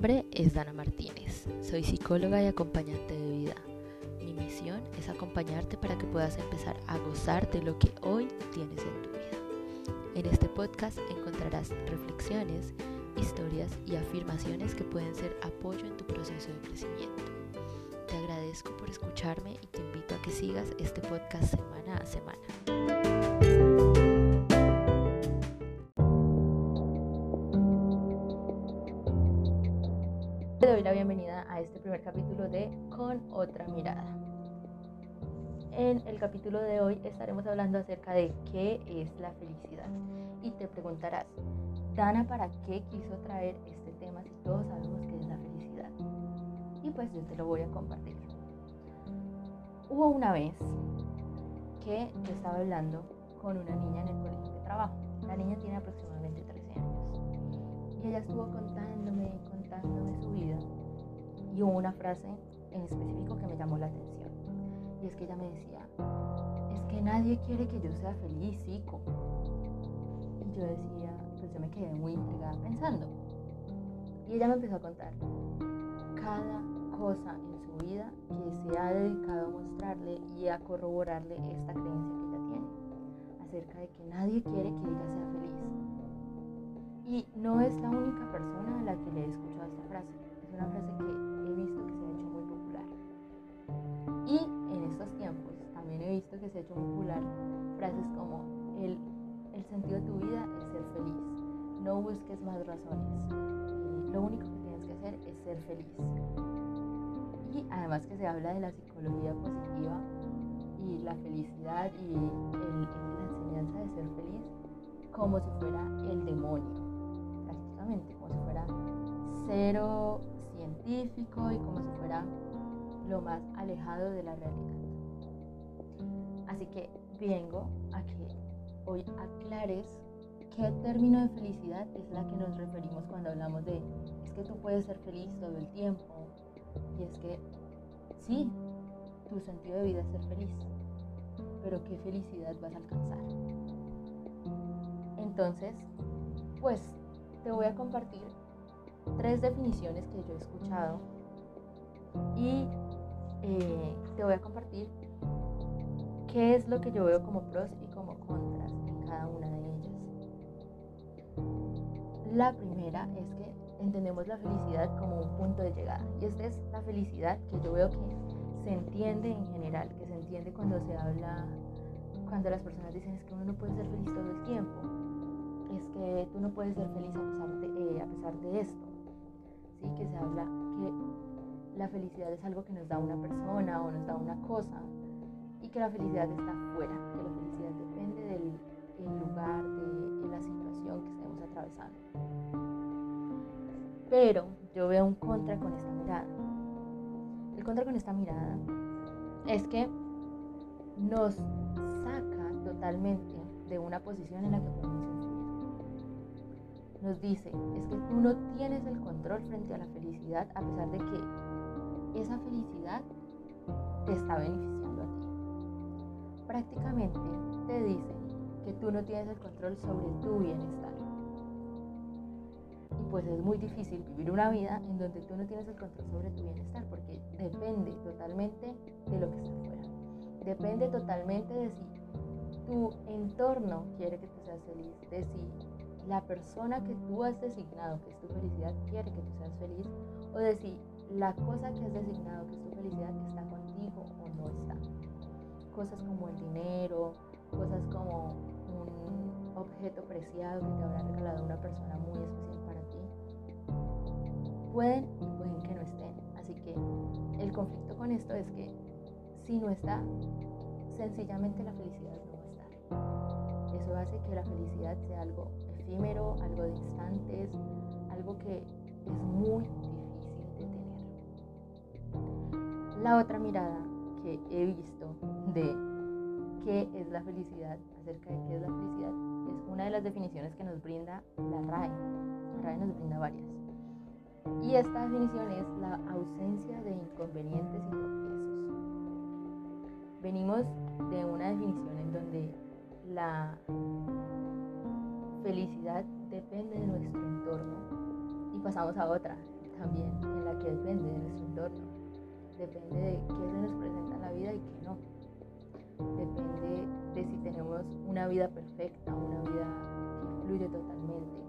nombre es Dana Martínez, soy psicóloga y acompañante de vida. Mi misión es acompañarte para que puedas empezar a gozar de lo que hoy tienes en tu vida. En este podcast encontrarás reflexiones, historias y afirmaciones que pueden ser apoyo en tu proceso de crecimiento. Te agradezco por escucharme y te invito a que sigas este podcast semana a semana. Capítulo de Con otra mirada. En el capítulo de hoy estaremos hablando acerca de qué es la felicidad. Y te preguntarás, Dana, ¿para qué quiso traer este tema si todos sabemos qué es la felicidad? Y pues yo te lo voy a compartir. Hubo una vez que yo estaba hablando con una niña en el colegio de trabajo. La niña tiene aproximadamente 13 años. Y ella estuvo contándome, contándome su vida. Y hubo una frase en específico que me llamó la atención. Y es que ella me decía, es que nadie quiere que yo sea feliz. Y yo decía, pues yo me quedé muy intrigada pensando. Y ella me empezó a contar cada cosa en su vida que se ha dedicado a mostrarle y a corroborarle esta creencia que ella tiene acerca de que nadie quiere que ella sea feliz. Y no es la única persona a la que le he escuchado esta frase. Es una frase que visto que se ha hecho popular frases como el, el sentido de tu vida es ser feliz. No busques más razones. Lo único que tienes que hacer es ser feliz. Y además que se habla de la psicología positiva y la felicidad y el, la enseñanza de ser feliz como si fuera el demonio, prácticamente, como si fuera cero científico y como si fuera lo más alejado de la realidad. Así que vengo a que hoy aclares qué término de felicidad es la que nos referimos cuando hablamos de es que tú puedes ser feliz todo el tiempo. Y es que sí, tu sentido de vida es ser feliz, pero qué felicidad vas a alcanzar. Entonces, pues te voy a compartir tres definiciones que yo he escuchado y eh, te voy a compartir qué es lo que yo veo como pros y como contras en cada una de ellas. La primera es que entendemos la felicidad como un punto de llegada y esta es la felicidad que yo veo que se entiende en general, que se entiende cuando se habla, cuando las personas dicen es que uno no puede ser feliz todo el tiempo, es que tú no puedes ser feliz a pesar de, eh, a pesar de esto, ¿sí? que se habla que la felicidad es algo que nos da una persona o nos da una cosa que la felicidad está fuera, que la felicidad depende del lugar, de, la situación que estemos atravesando. Pero yo veo un contra con esta mirada. El contra con esta mirada es que nos saca totalmente de una posición en la que podemos. Nos dice, es que tú no tienes el control frente a la felicidad a pesar de que esa felicidad te está beneficiando. Prácticamente te dice que tú no tienes el control sobre tu bienestar. Y pues es muy difícil vivir una vida en donde tú no tienes el control sobre tu bienestar porque depende totalmente de lo que está afuera. Depende totalmente de si tu entorno quiere que tú seas feliz, de si la persona que tú has designado que es tu felicidad quiere que tú seas feliz o de si la cosa que has designado que es tu felicidad está contigo o no está. Cosas como el dinero, cosas como un objeto preciado que te habrá regalado una persona muy especial para ti, pueden y pueden que no estén. Así que el conflicto con esto es que si no está, sencillamente la felicidad no va a estar. Eso hace que la felicidad sea algo efímero, algo de instantes, algo que es muy difícil de tener. La otra mirada que he visto de qué es la felicidad, acerca de qué es la felicidad, es una de las definiciones que nos brinda la RAE. La RAE nos brinda varias. Y esta definición es la ausencia de inconvenientes y tropiezos. Venimos de una definición en donde la felicidad depende de nuestro entorno y pasamos a otra. también en la que depende de nuestro entorno. Depende de qué se nos presenta en la vida y qué no. Depende de si tenemos una vida perfecta, una vida que fluye totalmente.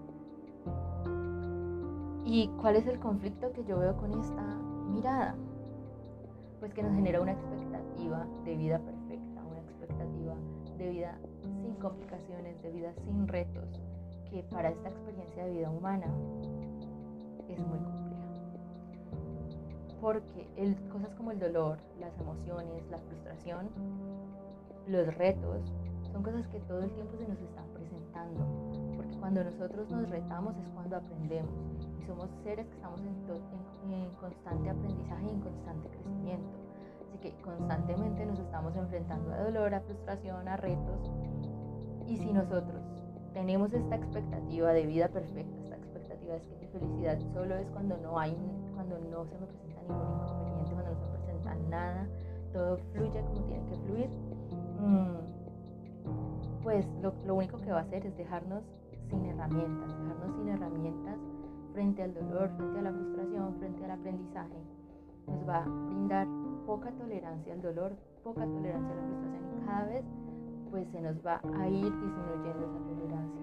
¿Y cuál es el conflicto que yo veo con esta mirada? Pues que nos genera una expectativa de vida perfecta, una expectativa de vida sin complicaciones, de vida sin retos, que para esta experiencia de vida humana es muy compleja. Porque cosas como el dolor, las emociones, la frustración, los retos, son cosas que todo el tiempo se nos están presentando. Porque cuando nosotros nos retamos es cuando aprendemos. Y somos seres que estamos en, en constante aprendizaje y en constante crecimiento. Así que constantemente nos estamos enfrentando a dolor, a frustración, a retos. Y si nosotros tenemos esta expectativa de vida perfecta, esta expectativa es que mi felicidad solo es cuando no hay, cuando no se me presenta ningún inconveniente, cuando no se presenta nada, todo fluye como tiene que fluir, mm, pues lo, lo único que va a hacer es dejarnos sin herramientas, dejarnos sin herramientas frente al dolor, frente a la frustración, frente al aprendizaje. Nos va a brindar poca tolerancia al dolor, poca tolerancia a la frustración y cada vez pues se nos va a ir disminuyendo esa tolerancia.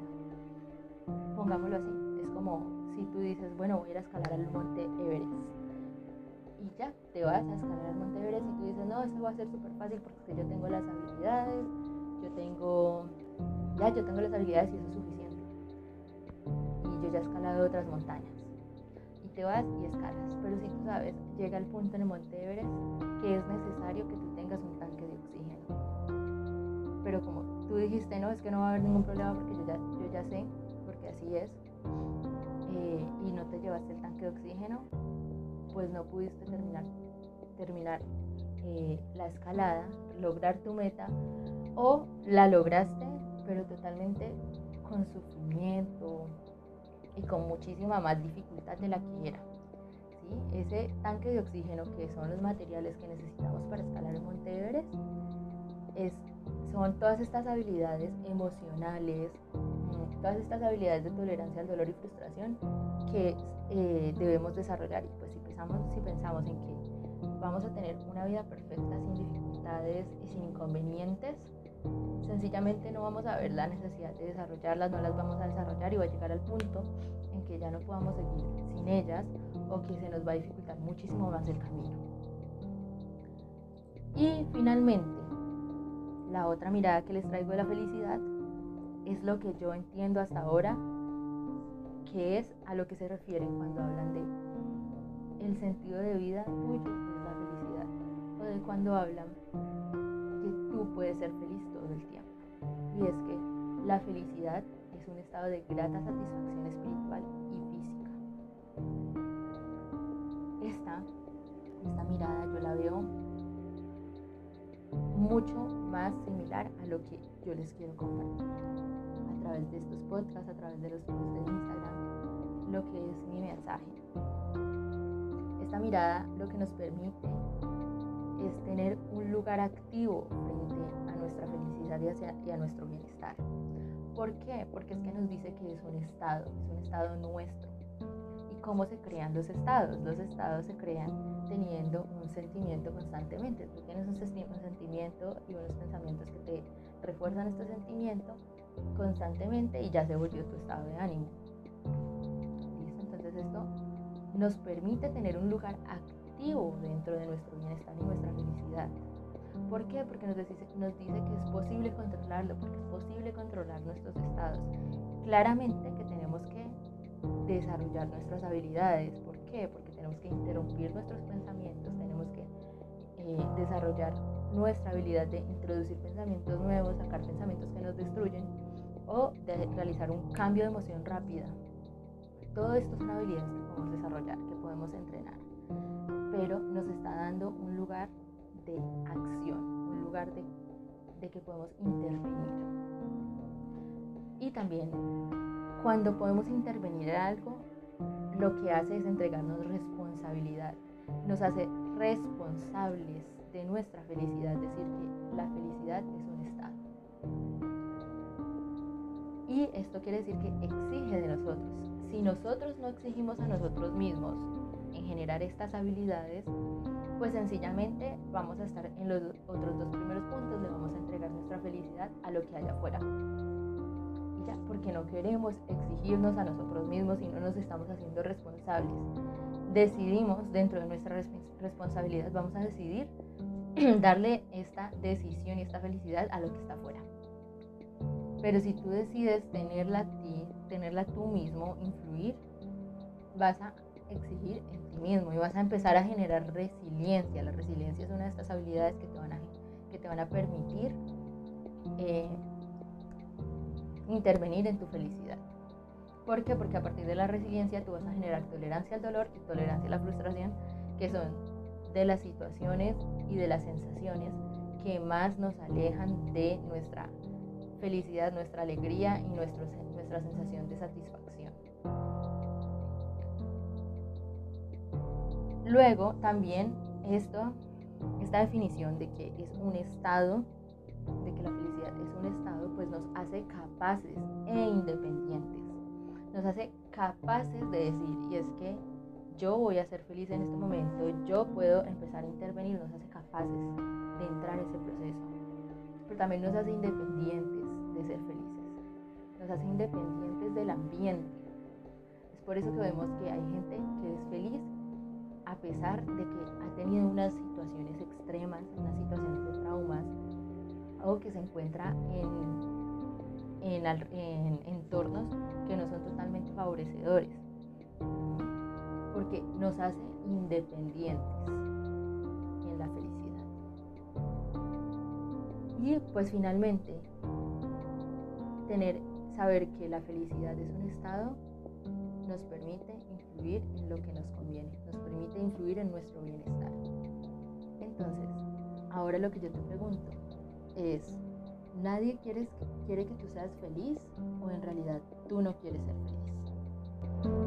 Pongámoslo así, es como si tú dices, bueno, voy a ir a escalar al monte Everest. Y ya, te vas a escalar al monte Everest y tú dices, no, esto va a ser súper fácil porque yo tengo las habilidades, yo tengo, ya, yo tengo las habilidades y eso es suficiente. Y yo ya he escalado otras montañas. Y te vas y escalas. Pero si tú sabes, llega el punto en el monte Everest que es necesario que tú tengas un tanque de oxígeno pero como tú dijiste, no, es que no va a haber ningún problema porque yo ya, yo ya sé, porque así es, eh, y no te llevaste el tanque de oxígeno, pues no pudiste terminar, terminar eh, la escalada, lograr tu meta, o la lograste, pero totalmente con sufrimiento y con muchísima más dificultad de la que era. ¿sí? Ese tanque de oxígeno, que son los materiales que necesitamos para escalar el Monte Everest, es son todas estas habilidades emocionales, mm, todas estas habilidades de tolerancia al dolor y frustración que eh, debemos desarrollar. Y pues si pensamos, si pensamos en que vamos a tener una vida perfecta sin dificultades y sin inconvenientes, sencillamente no vamos a ver la necesidad de desarrollarlas, no las vamos a desarrollar y va a llegar al punto en que ya no podamos seguir sin ellas o que se nos va a dificultar muchísimo más el camino. Y finalmente, la otra mirada que les traigo de la felicidad es lo que yo entiendo hasta ahora que es a lo que se refieren cuando hablan de el sentido de vida tuyo es la felicidad o de cuando hablan que tú puedes ser feliz todo el tiempo. Y es que la felicidad es un estado de grata satisfacción espiritual y física. Esta esta mirada yo la veo mucho más similar a lo que yo les quiero compartir a través de estos podcasts, a través de los posts de Instagram, lo que es mi mensaje. Esta mirada lo que nos permite es tener un lugar activo frente a nuestra felicidad y, a nuestro bienestar. ¿Por qué? Porque es que nos dice que es un estado, es un estado nuestro. ¿Y cómo se crean los estados? Los estados se crean teniendo un sentimiento constantemente. Tú tienes un, sentimiento y unos pensamientos que te refuerzan este sentimiento constantemente y ya se volvió tu estado de ánimo. Esto nos permite tener un lugar activo dentro de nuestro bienestar y nuestra felicidad. ¿Por qué? Porque nos dice, nos dice que es posible controlarlo, porque es posible controlar nuestros estados. Claramente que tenemos que desarrollar nuestras habilidades. ¿Por qué? Porque tenemos que interrumpir nuestros pensamientos, tenemos que eh, desarrollar nuestra habilidad de introducir pensamientos nuevos, sacar pensamientos que nos destruyen o de realizar un cambio de emoción rápida. Todo esto son habilidades que podemos desarrollar, que podemos entrenar, pero nos está dando un lugar de acción, un lugar de, de que podemos intervenir. Y también cuando podemos intervenir en algo, lo que hace es entregarnos responsabilidad, nos hace responsables de nuestra felicidad, es decir, que la felicidad es un estado. Y esto quiere decir que exige de nosotros. Si nosotros no exigimos a nosotros mismos generar estas habilidades, pues sencillamente vamos a estar en los otros dos primeros puntos, le vamos a entregar nuestra felicidad a lo que haya afuera. Y ya, porque no queremos exigirnos a nosotros mismos y no nos estamos haciendo responsables. Decidimos dentro de nuestra responsabilidad, vamos a decidir darle esta decisión y esta felicidad a lo que está afuera. Pero si tú decides tenerla a ti, tenerla tú mismo, influir, vas a exigir en ti mismo y vas a empezar a generar resiliencia. La resiliencia es una de estas habilidades que te van a, que te van a permitir eh, intervenir en tu felicidad. ¿Por qué? Porque a partir de la resiliencia tú vas a generar tolerancia al dolor y tolerancia a la frustración, que son de las situaciones y de las sensaciones que más nos alejan de nuestra felicidad, nuestra alegría y nuestra sensación de satisfacción. Luego también esto, esta definición de que es un estado, de que la felicidad es un estado, pues nos hace capaces e independientes. Nos hace capaces de decir, y es que yo voy a ser feliz en este momento, yo puedo empezar a intervenir, nos hace capaces de entrar en ese proceso. Pero también nos hace independientes de ser felices, nos hace independientes del ambiente. Es por eso que vemos que hay gente que es feliz a pesar de que ha tenido unas situaciones extremas, unas situaciones de traumas, o que se encuentra en, en, en entornos que no son totalmente favorecedores porque nos hace independientes en la felicidad. Y pues finalmente, tener, saber que la felicidad es un estado nos permite influir en lo que nos conviene, nos permite influir en nuestro bienestar. Entonces, ahora lo que yo te pregunto es, ¿nadie quiere, quiere que tú seas feliz o en realidad tú no quieres ser feliz?